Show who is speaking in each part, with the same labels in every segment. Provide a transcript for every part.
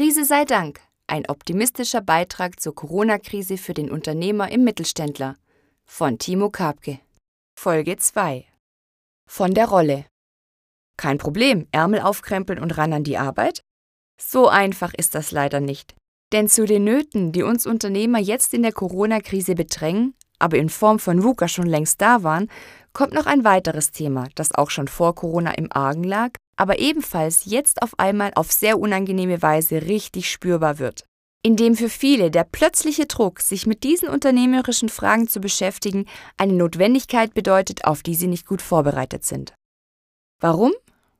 Speaker 1: Krise sei Dank. Ein optimistischer Beitrag zur Corona-Krise für den Unternehmer im Mittelständler von Timo Kapke. Folge 2. Von der Rolle. Kein Problem, Ärmel aufkrempeln und ran an die Arbeit? So einfach ist das leider nicht. Denn zu den Nöten, die uns Unternehmer jetzt in der Corona-Krise bedrängen, aber in Form von VUCA schon längst da waren, kommt noch ein weiteres Thema, das auch schon vor Corona im Argen lag, aber ebenfalls jetzt auf einmal auf sehr unangenehme Weise richtig spürbar wird. Indem für viele der plötzliche Druck, sich mit diesen unternehmerischen Fragen zu beschäftigen, eine Notwendigkeit bedeutet, auf die sie nicht gut vorbereitet sind. Warum?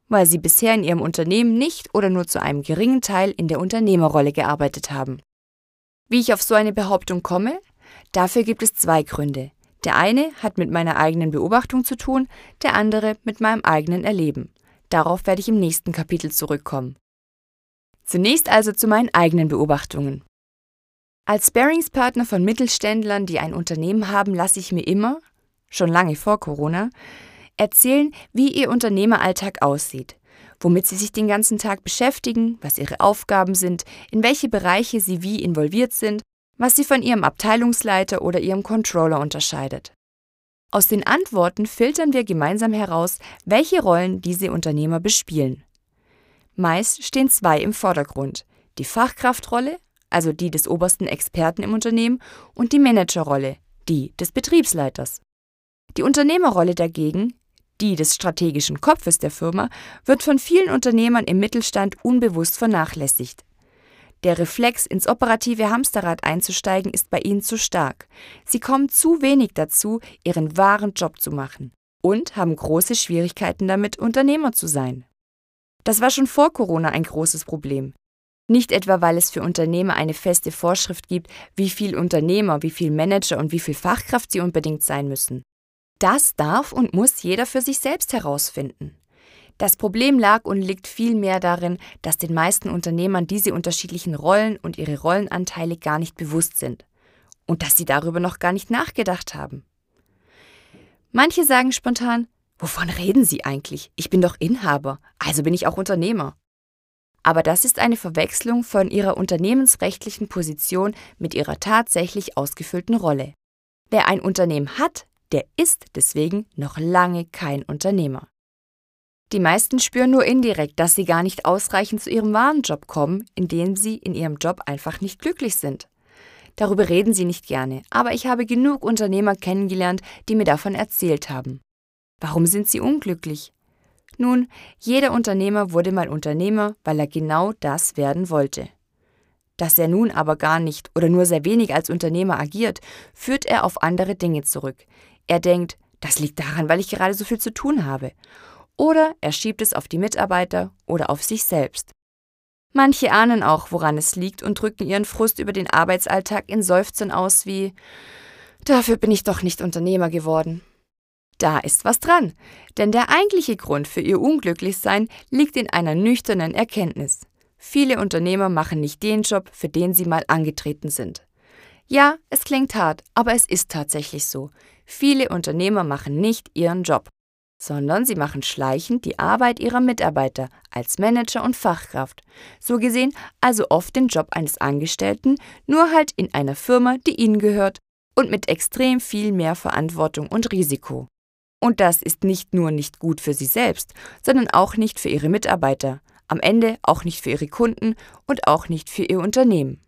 Speaker 1: Weil sie bisher in ihrem Unternehmen nicht oder nur zu einem geringen Teil in der Unternehmerrolle gearbeitet haben. Wie ich auf so eine Behauptung komme? Dafür gibt es zwei Gründe. Der eine hat mit meiner eigenen Beobachtung zu tun, der andere mit meinem eigenen Erleben. Darauf werde ich im nächsten Kapitel zurückkommen. Zunächst also zu meinen eigenen Beobachtungen. Als Sparingspartner von Mittelständlern, die ein Unternehmen haben, lasse ich mir immer, schon lange vor Corona, erzählen, wie ihr Unternehmeralltag aussieht, womit sie sich den ganzen Tag beschäftigen, was ihre Aufgaben sind, in welche Bereiche sie wie involviert sind was sie von ihrem Abteilungsleiter oder ihrem Controller unterscheidet. Aus den Antworten filtern wir gemeinsam heraus, welche Rollen diese Unternehmer bespielen. Meist stehen zwei im Vordergrund, die Fachkraftrolle, also die des obersten Experten im Unternehmen, und die Managerrolle, die des Betriebsleiters. Die Unternehmerrolle dagegen, die des strategischen Kopfes der Firma, wird von vielen Unternehmern im Mittelstand unbewusst vernachlässigt. Der Reflex, ins operative Hamsterrad einzusteigen, ist bei ihnen zu stark. Sie kommen zu wenig dazu, ihren wahren Job zu machen und haben große Schwierigkeiten damit, Unternehmer zu sein. Das war schon vor Corona ein großes Problem. Nicht etwa, weil es für Unternehmer eine feste Vorschrift gibt, wie viel Unternehmer, wie viel Manager und wie viel Fachkraft sie unbedingt sein müssen. Das darf und muss jeder für sich selbst herausfinden. Das Problem lag und liegt vielmehr darin, dass den meisten Unternehmern diese unterschiedlichen Rollen und ihre Rollenanteile gar nicht bewusst sind und dass sie darüber noch gar nicht nachgedacht haben. Manche sagen spontan, wovon reden Sie eigentlich? Ich bin doch Inhaber, also bin ich auch Unternehmer. Aber das ist eine Verwechslung von ihrer unternehmensrechtlichen Position mit ihrer tatsächlich ausgefüllten Rolle. Wer ein Unternehmen hat, der ist deswegen noch lange kein Unternehmer. Die meisten spüren nur indirekt, dass sie gar nicht ausreichend zu ihrem wahren Job kommen, indem sie in ihrem Job einfach nicht glücklich sind. Darüber reden sie nicht gerne, aber ich habe genug Unternehmer kennengelernt, die mir davon erzählt haben. Warum sind sie unglücklich? Nun, jeder Unternehmer wurde mal Unternehmer, weil er genau das werden wollte. Dass er nun aber gar nicht oder nur sehr wenig als Unternehmer agiert, führt er auf andere Dinge zurück. Er denkt, das liegt daran, weil ich gerade so viel zu tun habe oder er schiebt es auf die Mitarbeiter oder auf sich selbst. Manche ahnen auch, woran es liegt und drücken ihren Frust über den Arbeitsalltag in Seufzen aus wie Dafür bin ich doch nicht Unternehmer geworden. Da ist was dran, denn der eigentliche Grund für ihr Unglücklichsein liegt in einer nüchternen Erkenntnis. Viele Unternehmer machen nicht den Job, für den sie mal angetreten sind. Ja, es klingt hart, aber es ist tatsächlich so. Viele Unternehmer machen nicht ihren Job sondern sie machen schleichend die Arbeit ihrer Mitarbeiter als Manager und Fachkraft. So gesehen also oft den Job eines Angestellten, nur halt in einer Firma, die ihnen gehört und mit extrem viel mehr Verantwortung und Risiko. Und das ist nicht nur nicht gut für sie selbst, sondern auch nicht für ihre Mitarbeiter, am Ende auch nicht für ihre Kunden und auch nicht für ihr Unternehmen.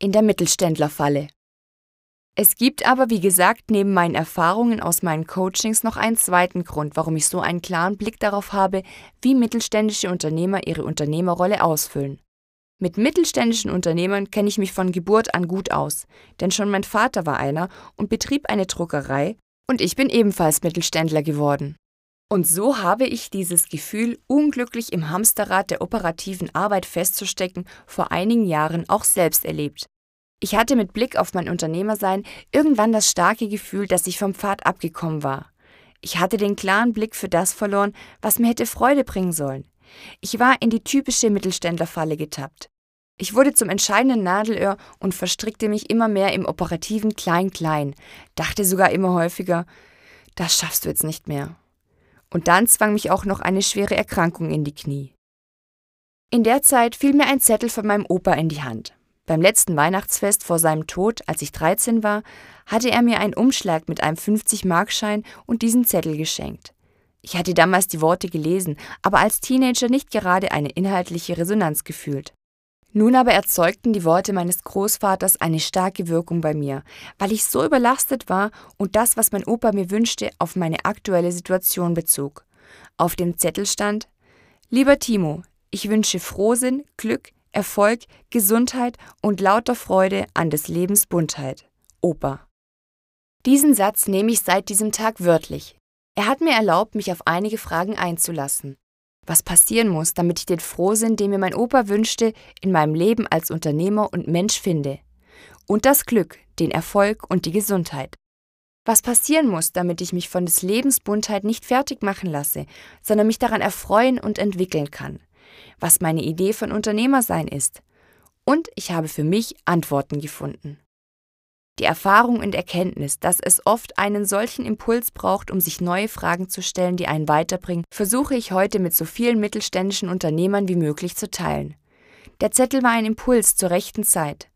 Speaker 1: In der Mittelständlerfalle es gibt aber, wie gesagt, neben meinen Erfahrungen aus meinen Coachings noch einen zweiten Grund, warum ich so einen klaren Blick darauf habe, wie mittelständische Unternehmer ihre Unternehmerrolle ausfüllen. Mit mittelständischen Unternehmern kenne ich mich von Geburt an gut aus, denn schon mein Vater war einer und betrieb eine Druckerei und ich bin ebenfalls Mittelständler geworden. Und so habe ich dieses Gefühl, unglücklich im Hamsterrad der operativen Arbeit festzustecken, vor einigen Jahren auch selbst erlebt. Ich hatte mit Blick auf mein Unternehmersein irgendwann das starke Gefühl, dass ich vom Pfad abgekommen war. Ich hatte den klaren Blick für das verloren, was mir hätte Freude bringen sollen. Ich war in die typische Mittelständlerfalle getappt. Ich wurde zum entscheidenden Nadelöhr und verstrickte mich immer mehr im operativen Klein-Klein, dachte sogar immer häufiger, das schaffst du jetzt nicht mehr. Und dann zwang mich auch noch eine schwere Erkrankung in die Knie. In der Zeit fiel mir ein Zettel von meinem Opa in die Hand. Beim letzten Weihnachtsfest vor seinem Tod, als ich 13 war, hatte er mir einen Umschlag mit einem 50-Markschein und diesen Zettel geschenkt. Ich hatte damals die Worte gelesen, aber als Teenager nicht gerade eine inhaltliche Resonanz gefühlt. Nun aber erzeugten die Worte meines Großvaters eine starke Wirkung bei mir, weil ich so überlastet war und das, was mein Opa mir wünschte, auf meine aktuelle Situation bezog. Auf dem Zettel stand Lieber Timo, ich wünsche Frohsinn, Glück, Erfolg, Gesundheit und lauter Freude an des Lebens Buntheit. Opa. Diesen Satz nehme ich seit diesem Tag wörtlich. Er hat mir erlaubt, mich auf einige Fragen einzulassen was passieren muss, damit ich den Frohsinn, den mir mein Opa wünschte, in meinem Leben als Unternehmer und Mensch finde. Und das Glück, den Erfolg und die Gesundheit. Was passieren muss, damit ich mich von des Lebens Buntheit nicht fertig machen lasse, sondern mich daran erfreuen und entwickeln kann. Was meine Idee von Unternehmersein ist. Und ich habe für mich Antworten gefunden. Die Erfahrung und Erkenntnis, dass es oft einen solchen Impuls braucht, um sich neue Fragen zu stellen, die einen weiterbringen, versuche ich heute mit so vielen mittelständischen Unternehmern wie möglich zu teilen. Der Zettel war ein Impuls zur rechten Zeit.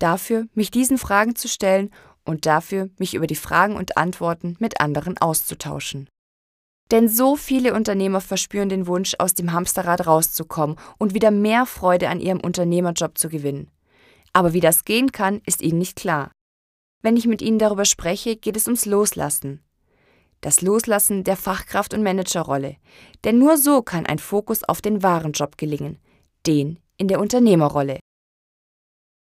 Speaker 1: Dafür, mich diesen Fragen zu stellen und dafür, mich über die Fragen und Antworten mit anderen auszutauschen. Denn so viele Unternehmer verspüren den Wunsch, aus dem Hamsterrad rauszukommen und wieder mehr Freude an ihrem Unternehmerjob zu gewinnen. Aber wie das gehen kann, ist ihnen nicht klar. Wenn ich mit Ihnen darüber spreche, geht es ums Loslassen. Das Loslassen der Fachkraft- und Managerrolle. Denn nur so kann ein Fokus auf den wahren Job gelingen, den in der Unternehmerrolle.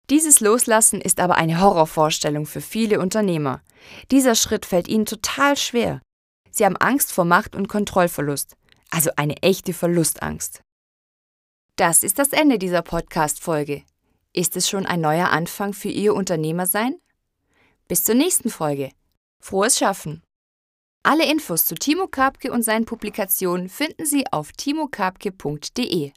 Speaker 1: Dieses Loslassen ist aber eine Horrorvorstellung für viele Unternehmer. Dieser Schritt fällt ihnen total schwer. Sie haben Angst vor Macht- und Kontrollverlust, also eine echte Verlustangst. Das ist das Ende dieser Podcast-Folge. Ist es schon ein neuer Anfang für Ihr Unternehmersein? Bis zur nächsten Folge. Frohes Schaffen! Alle Infos zu Timo Karpke und seinen Publikationen finden Sie auf timokapke.de.